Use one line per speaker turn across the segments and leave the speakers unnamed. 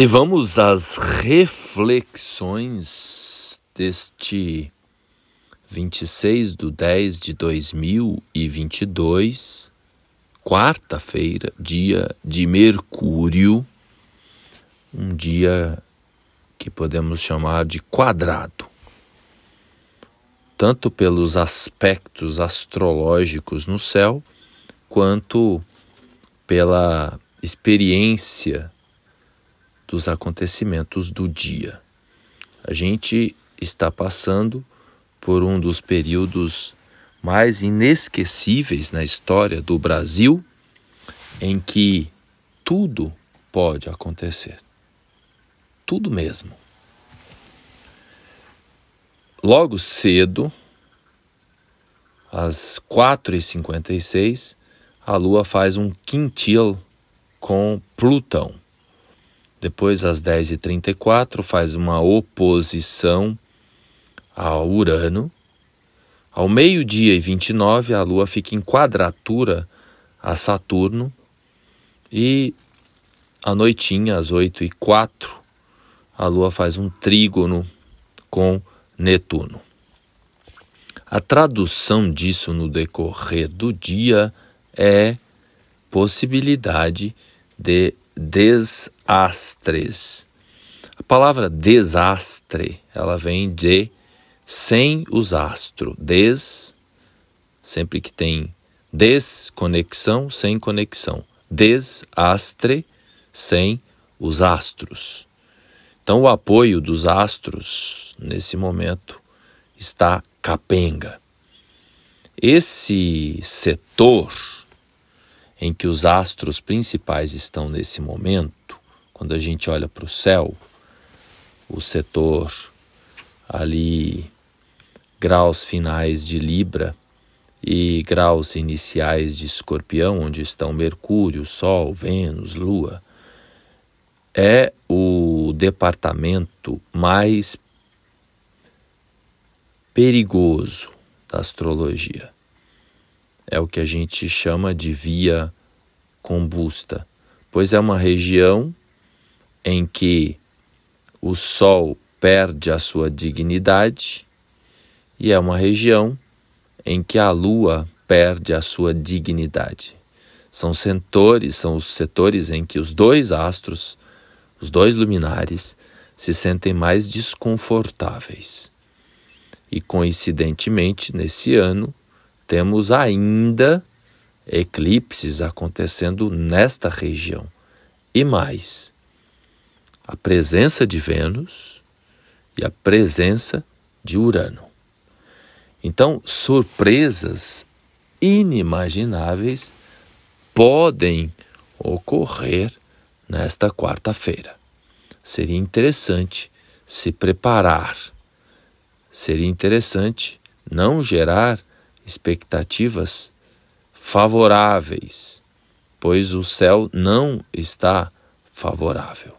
E vamos às reflexões deste 26 de 10 de 2022, quarta-feira, dia de Mercúrio, um dia que podemos chamar de quadrado, tanto pelos aspectos astrológicos no céu, quanto pela experiência dos acontecimentos do dia. A gente está passando por um dos períodos mais inesquecíveis na história do Brasil, em que tudo pode acontecer. Tudo mesmo. Logo cedo, às 4h56, a Lua faz um quintil com Plutão. Depois, às 10h34, faz uma oposição a Urano. Ao meio-dia e 29, a Lua fica em quadratura a Saturno. E à noitinha, às 8 e 4, a Lua faz um trígono com Netuno. A tradução disso no decorrer do dia é possibilidade de desastres. A palavra desastre, ela vem de sem os astros. Des, sempre que tem desconexão, sem conexão. Desastre, sem os astros. Então, o apoio dos astros, nesse momento, está capenga. Esse setor em que os astros principais estão nesse momento, quando a gente olha para o céu, o setor ali, graus finais de Libra e graus iniciais de Escorpião, onde estão Mercúrio, Sol, Vênus, Lua, é o departamento mais perigoso da astrologia é o que a gente chama de via combusta, pois é uma região em que o Sol perde a sua dignidade e é uma região em que a Lua perde a sua dignidade. São setores, são os setores em que os dois astros, os dois luminares, se sentem mais desconfortáveis. E coincidentemente, nesse ano, temos ainda eclipses acontecendo nesta região. E mais, a presença de Vênus e a presença de Urano. Então, surpresas inimagináveis podem ocorrer nesta quarta-feira. Seria interessante se preparar. Seria interessante não gerar expectativas favoráveis, pois o céu não está favorável.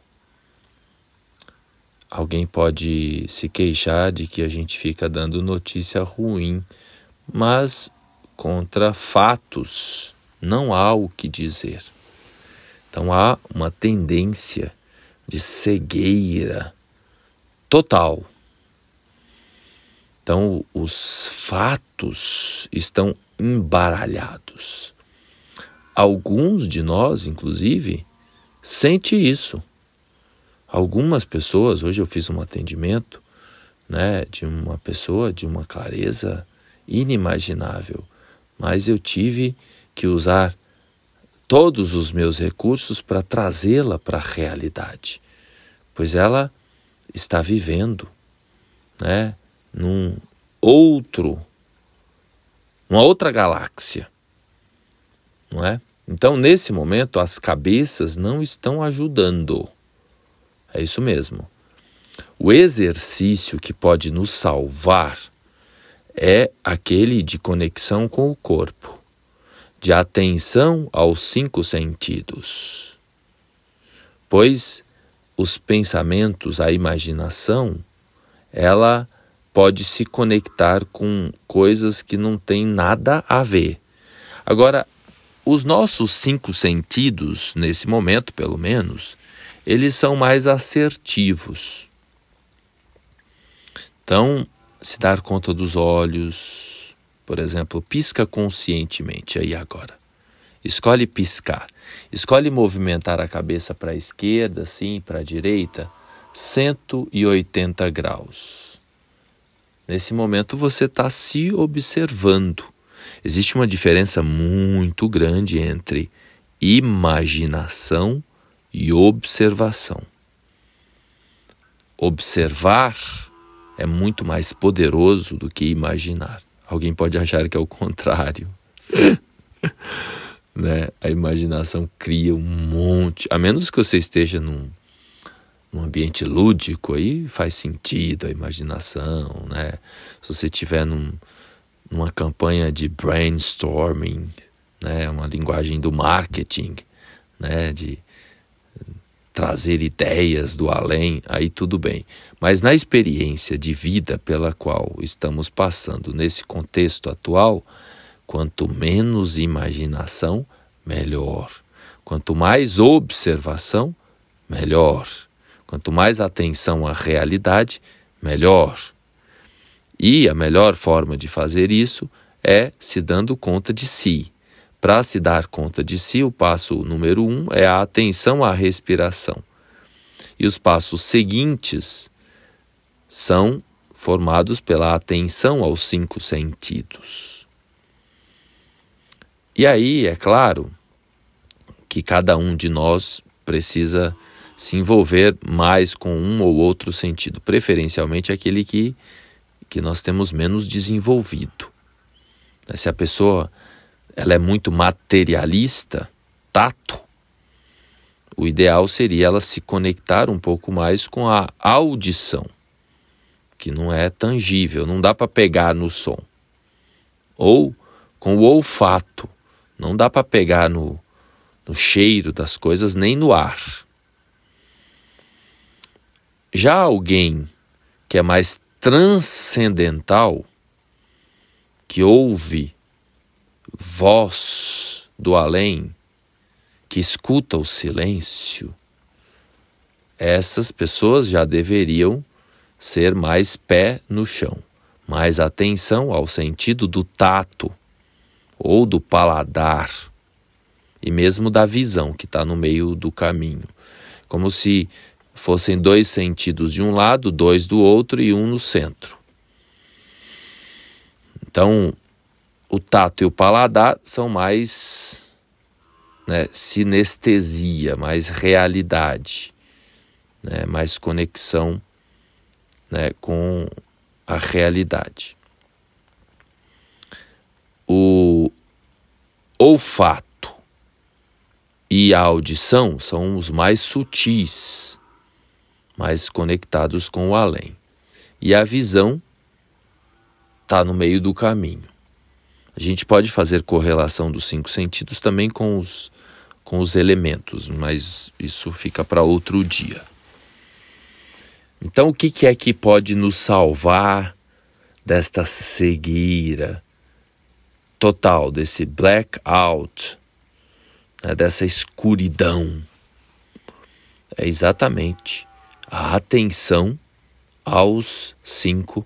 Alguém pode se queixar de que a gente fica dando notícia ruim, mas contra fatos não há o que dizer. Então há uma tendência de cegueira total então, os fatos estão embaralhados. Alguns de nós, inclusive, sente isso. Algumas pessoas, hoje eu fiz um atendimento, né, de uma pessoa de uma clareza inimaginável, mas eu tive que usar todos os meus recursos para trazê-la para a realidade, pois ela está vivendo, né, num outro, uma outra galáxia, não é? Então, nesse momento, as cabeças não estão ajudando. É isso mesmo. O exercício que pode nos salvar é aquele de conexão com o corpo, de atenção aos cinco sentidos. Pois os pensamentos, a imaginação, ela pode se conectar com coisas que não têm nada a ver. Agora, os nossos cinco sentidos, nesse momento pelo menos, eles são mais assertivos. Então, se dar conta dos olhos, por exemplo, pisca conscientemente aí agora. Escolhe piscar. Escolhe movimentar a cabeça para a esquerda, sim, para a direita, 180 graus. Nesse momento você está se observando. Existe uma diferença muito grande entre imaginação e observação. Observar é muito mais poderoso do que imaginar. Alguém pode achar que é o contrário. né? A imaginação cria um monte, a menos que você esteja num, num ambiente lúdico, aí faz sentido a imaginação, né? Se você estiver num, numa campanha de brainstorming, né? Uma linguagem do marketing, né? De trazer ideias do além, aí tudo bem. Mas na experiência de vida pela qual estamos passando nesse contexto atual, quanto menos imaginação, melhor. Quanto mais observação, melhor. Quanto mais atenção à realidade, melhor. E a melhor forma de fazer isso é se dando conta de si. Para se dar conta de si, o passo número um é a atenção à respiração. E os passos seguintes são formados pela atenção aos cinco sentidos. E aí, é claro, que cada um de nós precisa se envolver mais com um ou outro sentido, preferencialmente aquele que, que nós temos menos desenvolvido. Se a pessoa ela é muito materialista, tato, o ideal seria ela se conectar um pouco mais com a audição, que não é tangível, não dá para pegar no som. Ou com o olfato, não dá para pegar no, no cheiro das coisas nem no ar. Já alguém que é mais transcendental, que ouve voz do além que escuta o silêncio, essas pessoas já deveriam ser mais pé no chão, mais atenção ao sentido do tato ou do paladar e mesmo da visão que está no meio do caminho, como se fossem dois sentidos de um lado, dois do outro e um no centro. Então, o tato e o paladar são mais né, sinestesia, mais realidade, né, mais conexão né, com a realidade. O olfato e a audição são os mais sutis, mais conectados com o além. E a visão está no meio do caminho. A gente pode fazer correlação dos cinco sentidos também com os, com os elementos, mas isso fica para outro dia. Então, o que, que é que pode nos salvar desta cegueira total, desse blackout, né, dessa escuridão? É exatamente a atenção aos cinco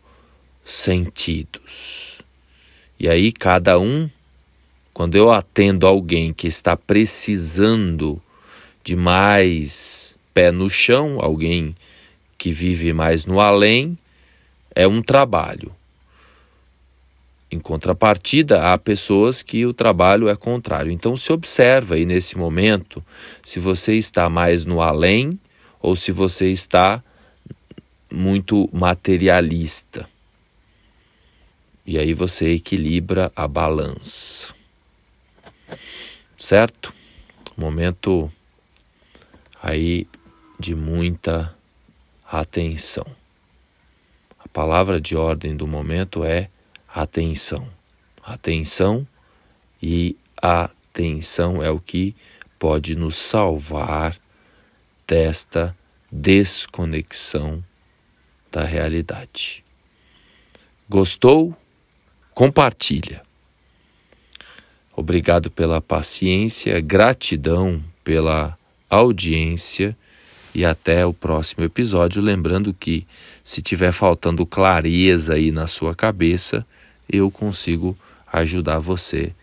sentidos. E aí, cada um, quando eu atendo alguém que está precisando de mais pé no chão, alguém que vive mais no além, é um trabalho. Em contrapartida, há pessoas que o trabalho é contrário. Então, se observa aí nesse momento se você está mais no além ou se você está muito materialista. E aí você equilibra a balança. Certo? Momento aí de muita atenção. A palavra de ordem do momento é atenção. Atenção e atenção é o que pode nos salvar desta desconexão da realidade. Gostou? compartilha. Obrigado pela paciência, gratidão pela audiência e até o próximo episódio. Lembrando que se tiver faltando clareza aí na sua cabeça, eu consigo ajudar você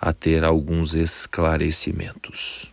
a ter alguns esclarecimentos.